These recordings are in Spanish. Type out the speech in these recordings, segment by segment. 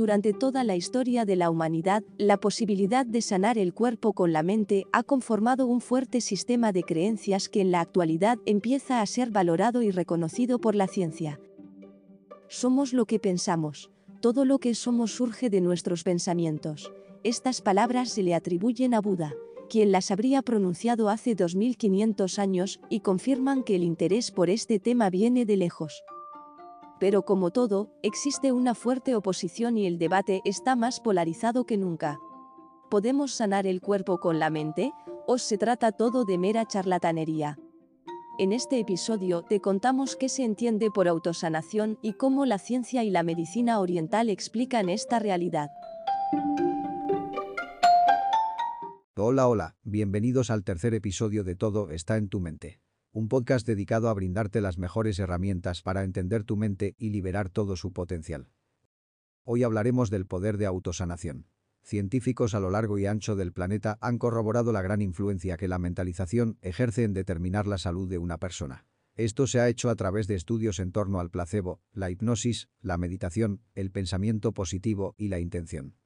Durante toda la historia de la humanidad, la posibilidad de sanar el cuerpo con la mente ha conformado un fuerte sistema de creencias que en la actualidad empieza a ser valorado y reconocido por la ciencia. Somos lo que pensamos. Todo lo que somos surge de nuestros pensamientos. Estas palabras se le atribuyen a Buda, quien las habría pronunciado hace 2500 años y confirman que el interés por este tema viene de lejos. Pero como todo, existe una fuerte oposición y el debate está más polarizado que nunca. ¿Podemos sanar el cuerpo con la mente? ¿O se trata todo de mera charlatanería? En este episodio te contamos qué se entiende por autosanación y cómo la ciencia y la medicina oriental explican esta realidad. Hola, hola, bienvenidos al tercer episodio de Todo está en tu mente un podcast dedicado a brindarte las mejores herramientas para entender tu mente y liberar todo su potencial. Hoy hablaremos del poder de autosanación. Científicos a lo largo y ancho del planeta han corroborado la gran influencia que la mentalización ejerce en determinar la salud de una persona. Esto se ha hecho a través de estudios en torno al placebo, la hipnosis, la meditación, el pensamiento positivo y la intención.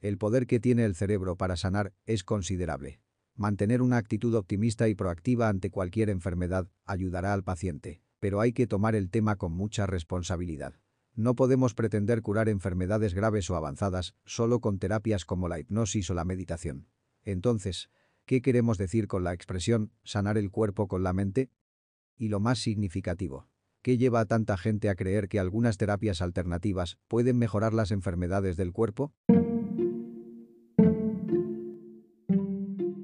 El poder que tiene el cerebro para sanar es considerable. Mantener una actitud optimista y proactiva ante cualquier enfermedad ayudará al paciente, pero hay que tomar el tema con mucha responsabilidad. No podemos pretender curar enfermedades graves o avanzadas solo con terapias como la hipnosis o la meditación. Entonces, ¿qué queremos decir con la expresión sanar el cuerpo con la mente? Y lo más significativo, ¿qué lleva a tanta gente a creer que algunas terapias alternativas pueden mejorar las enfermedades del cuerpo?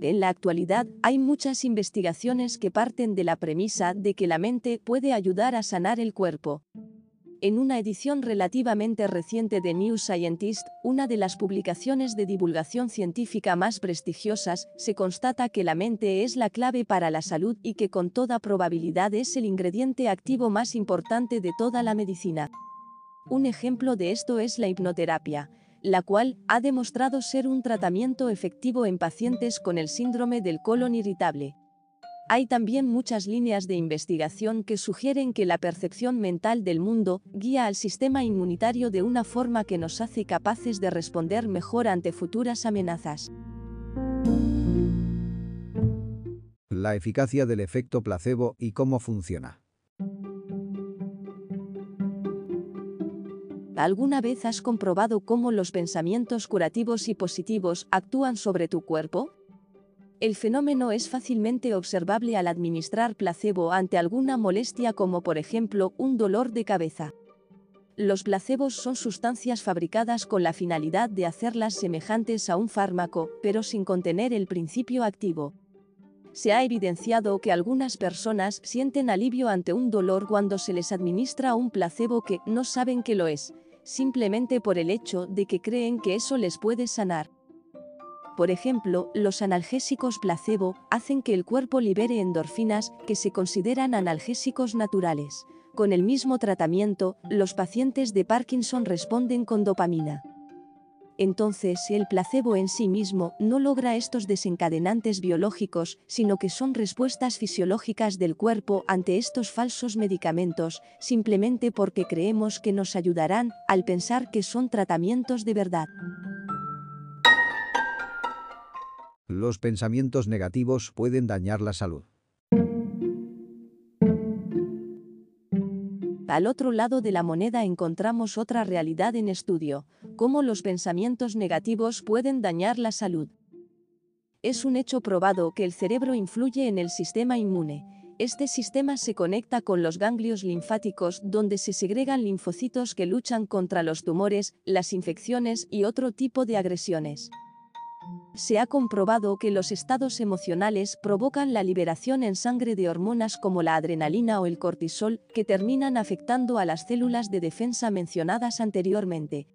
En la actualidad, hay muchas investigaciones que parten de la premisa de que la mente puede ayudar a sanar el cuerpo. En una edición relativamente reciente de New Scientist, una de las publicaciones de divulgación científica más prestigiosas, se constata que la mente es la clave para la salud y que con toda probabilidad es el ingrediente activo más importante de toda la medicina. Un ejemplo de esto es la hipnoterapia la cual ha demostrado ser un tratamiento efectivo en pacientes con el síndrome del colon irritable. Hay también muchas líneas de investigación que sugieren que la percepción mental del mundo guía al sistema inmunitario de una forma que nos hace capaces de responder mejor ante futuras amenazas. La eficacia del efecto placebo y cómo funciona. ¿Alguna vez has comprobado cómo los pensamientos curativos y positivos actúan sobre tu cuerpo? El fenómeno es fácilmente observable al administrar placebo ante alguna molestia como por ejemplo un dolor de cabeza. Los placebos son sustancias fabricadas con la finalidad de hacerlas semejantes a un fármaco, pero sin contener el principio activo. Se ha evidenciado que algunas personas sienten alivio ante un dolor cuando se les administra un placebo que no saben que lo es, simplemente por el hecho de que creen que eso les puede sanar. Por ejemplo, los analgésicos placebo hacen que el cuerpo libere endorfinas que se consideran analgésicos naturales. Con el mismo tratamiento, los pacientes de Parkinson responden con dopamina. Entonces, el placebo en sí mismo no logra estos desencadenantes biológicos, sino que son respuestas fisiológicas del cuerpo ante estos falsos medicamentos, simplemente porque creemos que nos ayudarán, al pensar que son tratamientos de verdad. Los pensamientos negativos pueden dañar la salud. Al otro lado de la moneda encontramos otra realidad en estudio, cómo los pensamientos negativos pueden dañar la salud. Es un hecho probado que el cerebro influye en el sistema inmune. Este sistema se conecta con los ganglios linfáticos donde se segregan linfocitos que luchan contra los tumores, las infecciones y otro tipo de agresiones. Se ha comprobado que los estados emocionales provocan la liberación en sangre de hormonas como la adrenalina o el cortisol, que terminan afectando a las células de defensa mencionadas anteriormente.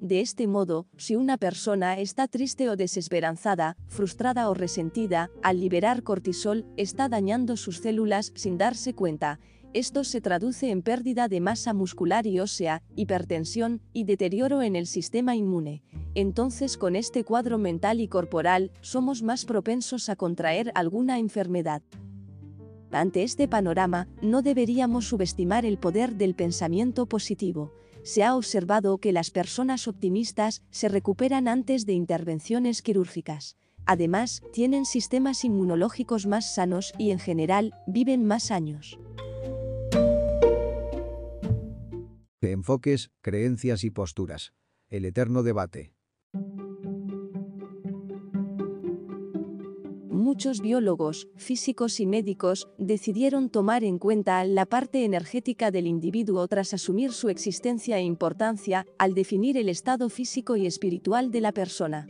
De este modo, si una persona está triste o desesperanzada, frustrada o resentida, al liberar cortisol, está dañando sus células sin darse cuenta, esto se traduce en pérdida de masa muscular y ósea, hipertensión y deterioro en el sistema inmune. Entonces con este cuadro mental y corporal, somos más propensos a contraer alguna enfermedad. Ante este panorama, no deberíamos subestimar el poder del pensamiento positivo. se ha observado que las personas optimistas se recuperan antes de intervenciones quirúrgicas. Además, tienen sistemas inmunológicos más sanos y en general viven más años. Enfoques, creencias y posturas. El eterno debate. muchos biólogos, físicos y médicos decidieron tomar en cuenta la parte energética del individuo tras asumir su existencia e importancia al definir el estado físico y espiritual de la persona.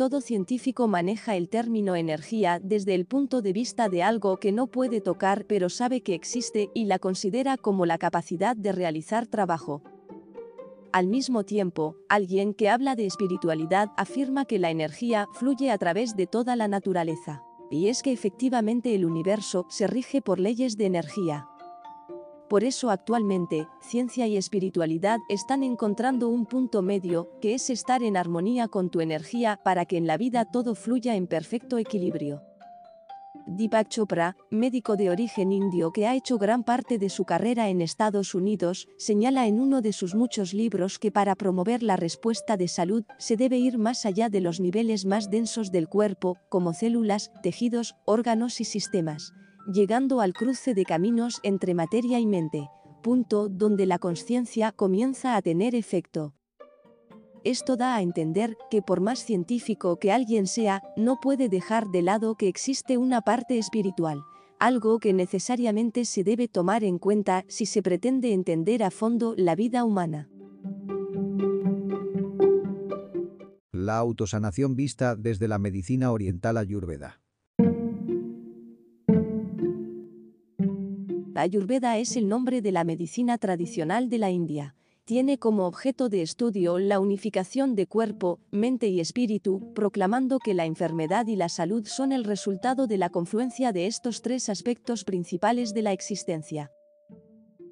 Todo científico maneja el término energía desde el punto de vista de algo que no puede tocar pero sabe que existe y la considera como la capacidad de realizar trabajo. Al mismo tiempo, alguien que habla de espiritualidad afirma que la energía fluye a través de toda la naturaleza. Y es que efectivamente el universo se rige por leyes de energía. Por eso actualmente, ciencia y espiritualidad están encontrando un punto medio, que es estar en armonía con tu energía para que en la vida todo fluya en perfecto equilibrio. Deepak Chopra, médico de origen indio que ha hecho gran parte de su carrera en Estados Unidos, señala en uno de sus muchos libros que para promover la respuesta de salud se debe ir más allá de los niveles más densos del cuerpo, como células, tejidos, órganos y sistemas, llegando al cruce de caminos entre materia y mente, punto donde la conciencia comienza a tener efecto. Esto da a entender que por más científico que alguien sea, no puede dejar de lado que existe una parte espiritual, algo que necesariamente se debe tomar en cuenta si se pretende entender a fondo la vida humana. La autosanación vista desde la medicina oriental ayurveda. Ayurveda es el nombre de la medicina tradicional de la India tiene como objeto de estudio la unificación de cuerpo, mente y espíritu, proclamando que la enfermedad y la salud son el resultado de la confluencia de estos tres aspectos principales de la existencia.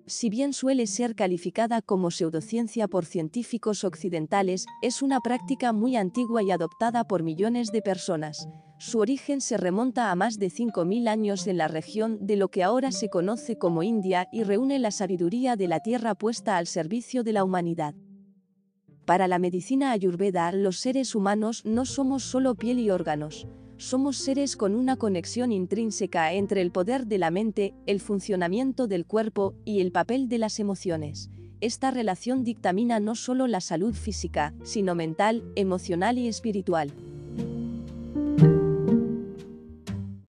Si bien suele ser calificada como pseudociencia por científicos occidentales, es una práctica muy antigua y adoptada por millones de personas. Su origen se remonta a más de 5.000 años en la región de lo que ahora se conoce como India y reúne la sabiduría de la tierra puesta al servicio de la humanidad. Para la medicina ayurveda, los seres humanos no somos solo piel y órganos. Somos seres con una conexión intrínseca entre el poder de la mente, el funcionamiento del cuerpo y el papel de las emociones. Esta relación dictamina no solo la salud física, sino mental, emocional y espiritual.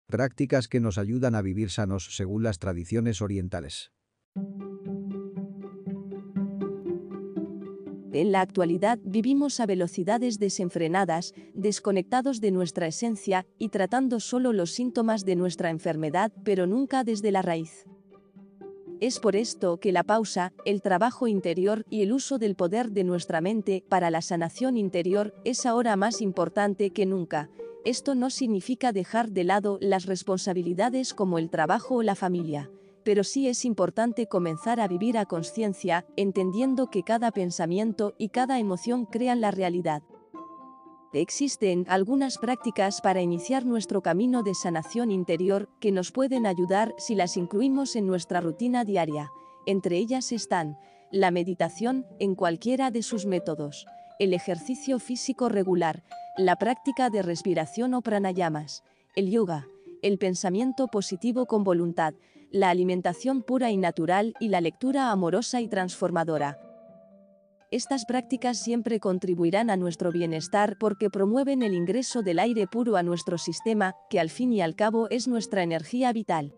Prácticas que nos ayudan a vivir sanos según las tradiciones orientales. En la actualidad vivimos a velocidades desenfrenadas, desconectados de nuestra esencia y tratando solo los síntomas de nuestra enfermedad, pero nunca desde la raíz. Es por esto que la pausa, el trabajo interior y el uso del poder de nuestra mente para la sanación interior es ahora más importante que nunca, esto no significa dejar de lado las responsabilidades como el trabajo o la familia, pero sí es importante comenzar a vivir a conciencia, entendiendo que cada pensamiento y cada emoción crean la realidad. Existen algunas prácticas para iniciar nuestro camino de sanación interior que nos pueden ayudar si las incluimos en nuestra rutina diaria. Entre ellas están la meditación en cualquiera de sus métodos, el ejercicio físico regular, la práctica de respiración o pranayamas, el yoga, el pensamiento positivo con voluntad, la alimentación pura y natural y la lectura amorosa y transformadora. Estas prácticas siempre contribuirán a nuestro bienestar porque promueven el ingreso del aire puro a nuestro sistema, que al fin y al cabo es nuestra energía vital.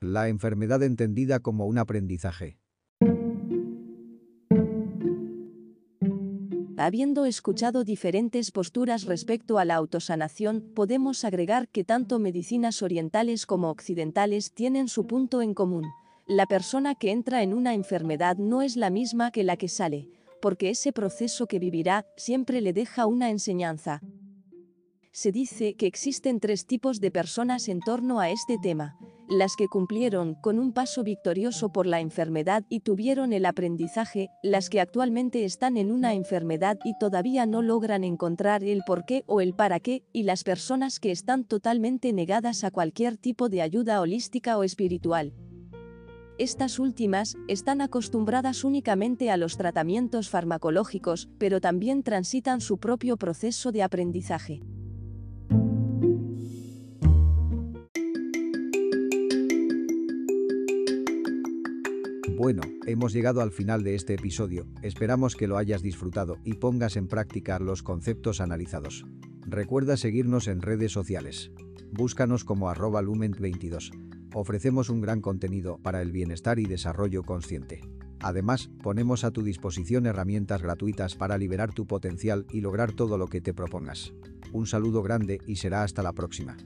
La enfermedad entendida como un aprendizaje. Habiendo escuchado diferentes posturas respecto a la autosanación, podemos agregar que tanto medicinas orientales como occidentales tienen su punto en común. La persona que entra en una enfermedad no es la misma que la que sale, porque ese proceso que vivirá siempre le deja una enseñanza. Se dice que existen tres tipos de personas en torno a este tema las que cumplieron con un paso victorioso por la enfermedad y tuvieron el aprendizaje, las que actualmente están en una enfermedad y todavía no logran encontrar el por qué o el para qué, y las personas que están totalmente negadas a cualquier tipo de ayuda holística o espiritual. Estas últimas están acostumbradas únicamente a los tratamientos farmacológicos, pero también transitan su propio proceso de aprendizaje. Bueno, hemos llegado al final de este episodio, esperamos que lo hayas disfrutado y pongas en práctica los conceptos analizados. Recuerda seguirnos en redes sociales. Búscanos como arroba lumen22. Ofrecemos un gran contenido para el bienestar y desarrollo consciente. Además, ponemos a tu disposición herramientas gratuitas para liberar tu potencial y lograr todo lo que te propongas. Un saludo grande y será hasta la próxima.